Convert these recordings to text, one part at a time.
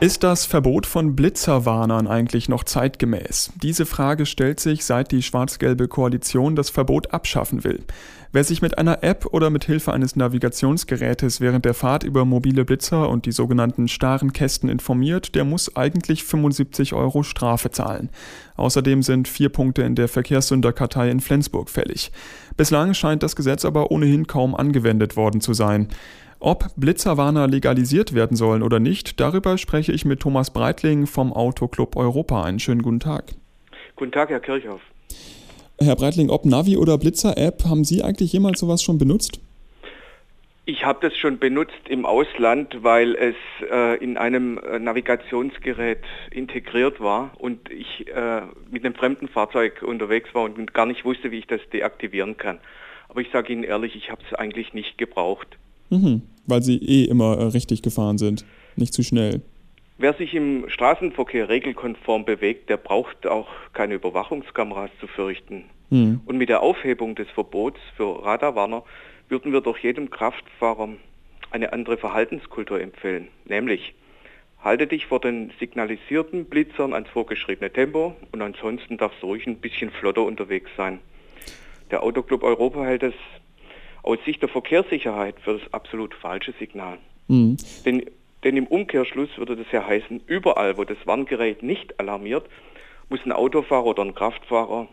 Ist das Verbot von Blitzerwarnern eigentlich noch zeitgemäß? Diese Frage stellt sich, seit die schwarz-gelbe Koalition das Verbot abschaffen will. Wer sich mit einer App oder mit Hilfe eines Navigationsgerätes während der Fahrt über mobile Blitzer und die sogenannten starren Kästen informiert, der muss eigentlich 75 Euro Strafe zahlen. Außerdem sind vier Punkte in der Verkehrssünderkartei in Flensburg fällig. Bislang scheint das Gesetz aber ohnehin kaum angewendet worden zu sein. Ob Blitzerwarner legalisiert werden sollen oder nicht, darüber spreche ich mit Thomas Breitling vom Autoclub Europa. Einen schönen guten Tag. Guten Tag, Herr Kirchhoff. Herr Breitling, ob Navi oder Blitzer-App, haben Sie eigentlich jemals sowas schon benutzt? Ich habe das schon benutzt im Ausland, weil es äh, in einem äh, Navigationsgerät integriert war und ich äh, mit einem fremden Fahrzeug unterwegs war und gar nicht wusste, wie ich das deaktivieren kann. Aber ich sage Ihnen ehrlich, ich habe es eigentlich nicht gebraucht. Mhm, weil sie eh immer äh, richtig gefahren sind, nicht zu schnell. Wer sich im Straßenverkehr regelkonform bewegt, der braucht auch keine Überwachungskameras zu fürchten. Mhm. Und mit der Aufhebung des Verbots für Radarwarner würden wir doch jedem Kraftfahrer eine andere Verhaltenskultur empfehlen. Nämlich, halte dich vor den signalisierten Blitzern ans vorgeschriebene Tempo und ansonsten darfst du ruhig ein bisschen flotter unterwegs sein. Der Autoclub Europa hält es aus Sicht der Verkehrssicherheit für das absolut falsche Signal. Mhm. Denn, denn im Umkehrschluss würde das ja heißen, überall, wo das Warngerät nicht alarmiert, muss ein Autofahrer oder ein Kraftfahrer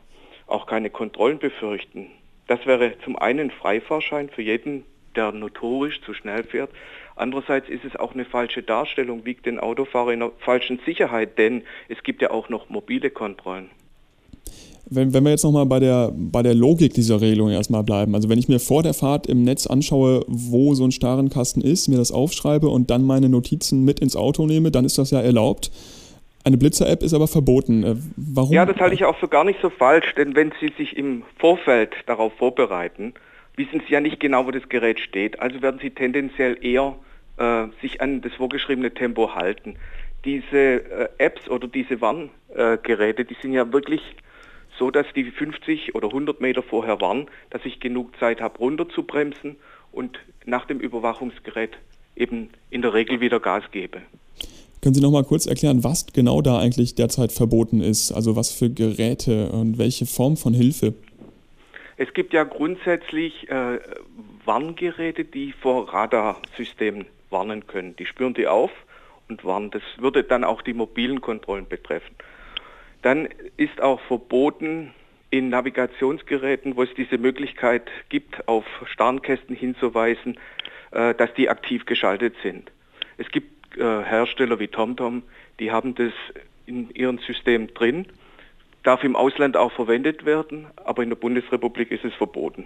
auch keine Kontrollen befürchten. Das wäre zum einen Freifahrschein für jeden, der notorisch zu schnell fährt. Andererseits ist es auch eine falsche Darstellung, wiegt den Autofahrer in einer falschen Sicherheit, denn es gibt ja auch noch mobile Kontrollen. Wenn, wenn wir jetzt nochmal bei der, bei der Logik dieser Regelung erstmal bleiben, also wenn ich mir vor der Fahrt im Netz anschaue, wo so ein Starrenkasten ist, mir das aufschreibe und dann meine Notizen mit ins Auto nehme, dann ist das ja erlaubt. Eine Blitzer-App ist aber verboten. Äh, warum? Ja, das halte ich auch für gar nicht so falsch, denn wenn Sie sich im Vorfeld darauf vorbereiten, wissen Sie ja nicht genau, wo das Gerät steht. Also werden Sie tendenziell eher äh, sich an das vorgeschriebene Tempo halten. Diese äh, Apps oder diese Warngeräte, die sind ja wirklich so dass die 50 oder 100 Meter vorher waren, dass ich genug Zeit habe, runter zu bremsen und nach dem Überwachungsgerät eben in der Regel wieder Gas gebe. Können Sie noch mal kurz erklären, was genau da eigentlich derzeit verboten ist? Also was für Geräte und welche Form von Hilfe? Es gibt ja grundsätzlich äh, Warngeräte, die vor Radarsystemen warnen können. Die spüren die auf und warnen. Das würde dann auch die mobilen Kontrollen betreffen. Dann ist auch verboten, in Navigationsgeräten, wo es diese Möglichkeit gibt, auf Starnkästen hinzuweisen, äh, dass die aktiv geschaltet sind. Es gibt äh, Hersteller wie TomTom, die haben das in ihrem System drin, darf im Ausland auch verwendet werden, aber in der Bundesrepublik ist es verboten.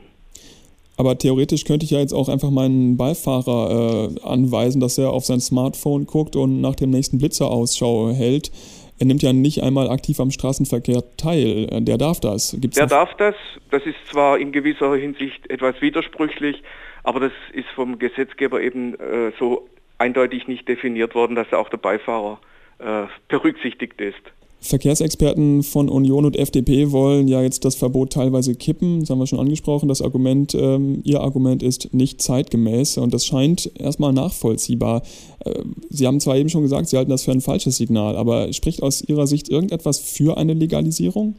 Aber theoretisch könnte ich ja jetzt auch einfach meinen Beifahrer äh, anweisen, dass er auf sein Smartphone guckt und nach dem nächsten Blitzer Ausschau hält er nimmt ja nicht einmal aktiv am Straßenverkehr teil. Der darf das. Gibt's der darf das. Das ist zwar in gewisser Hinsicht etwas widersprüchlich, aber das ist vom Gesetzgeber eben äh, so eindeutig nicht definiert worden, dass auch der Beifahrer äh, berücksichtigt ist. Verkehrsexperten von Union und FDP wollen ja jetzt das Verbot teilweise kippen. Das haben wir schon angesprochen. Das Argument, ähm, ihr Argument ist nicht zeitgemäß und das scheint erstmal nachvollziehbar. Äh, Sie haben zwar eben schon gesagt, Sie halten das für ein falsches Signal, aber spricht aus Ihrer Sicht irgendetwas für eine Legalisierung?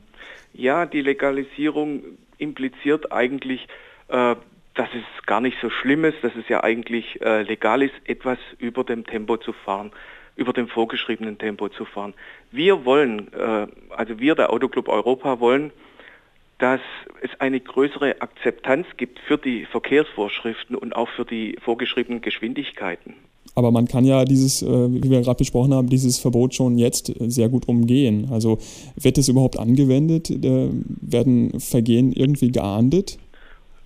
Ja, die Legalisierung impliziert eigentlich, äh, dass es gar nicht so schlimm ist, dass es ja eigentlich äh, legal ist, etwas über dem Tempo zu fahren über dem vorgeschriebenen Tempo zu fahren. Wir wollen, äh, also wir, der Autoclub Europa, wollen, dass es eine größere Akzeptanz gibt für die Verkehrsvorschriften und auch für die vorgeschriebenen Geschwindigkeiten. Aber man kann ja dieses, äh, wie wir gerade besprochen haben, dieses Verbot schon jetzt sehr gut umgehen. Also wird es überhaupt angewendet? Äh, werden Vergehen irgendwie geahndet?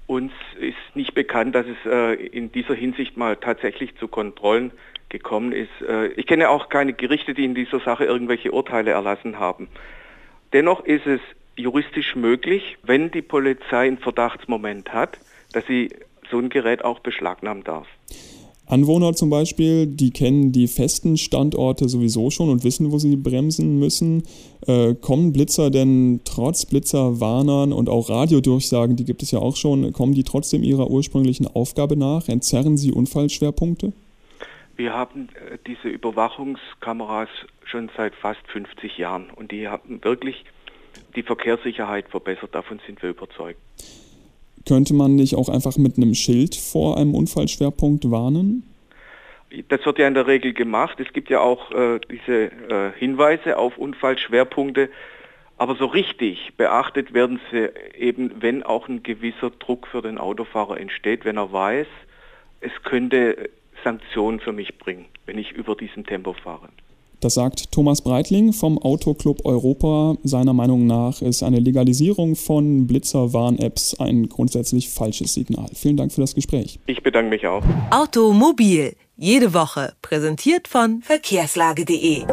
Uns ist nicht bekannt, dass es in dieser Hinsicht mal tatsächlich zu Kontrollen gekommen ist. Äh, ich kenne auch keine Gerichte, die in dieser Sache irgendwelche Urteile erlassen haben. Dennoch ist es juristisch möglich, wenn die Polizei einen Verdachtsmoment hat, dass sie so ein Gerät auch beschlagnahmen darf. Anwohner zum Beispiel, die kennen die festen Standorte sowieso schon und wissen, wo sie bremsen müssen. Äh, kommen Blitzer denn trotz Blitzerwarnern und auch Radiodurchsagen, die gibt es ja auch schon, kommen die trotzdem ihrer ursprünglichen Aufgabe nach? Entzerren sie Unfallschwerpunkte? Wir haben äh, diese Überwachungskameras schon seit fast 50 Jahren und die haben wirklich die Verkehrssicherheit verbessert. Davon sind wir überzeugt. Könnte man nicht auch einfach mit einem Schild vor einem Unfallschwerpunkt warnen? Das wird ja in der Regel gemacht. Es gibt ja auch äh, diese äh, Hinweise auf Unfallschwerpunkte. Aber so richtig beachtet werden sie eben, wenn auch ein gewisser Druck für den Autofahrer entsteht, wenn er weiß, es könnte Sanktionen für mich bringen, wenn ich über diesem Tempo fahre. Das sagt Thomas Breitling vom Autoclub Europa. Seiner Meinung nach ist eine Legalisierung von Blitzer-Warn-Apps ein grundsätzlich falsches Signal. Vielen Dank für das Gespräch. Ich bedanke mich auch. Automobil, jede Woche, präsentiert von verkehrslage.de.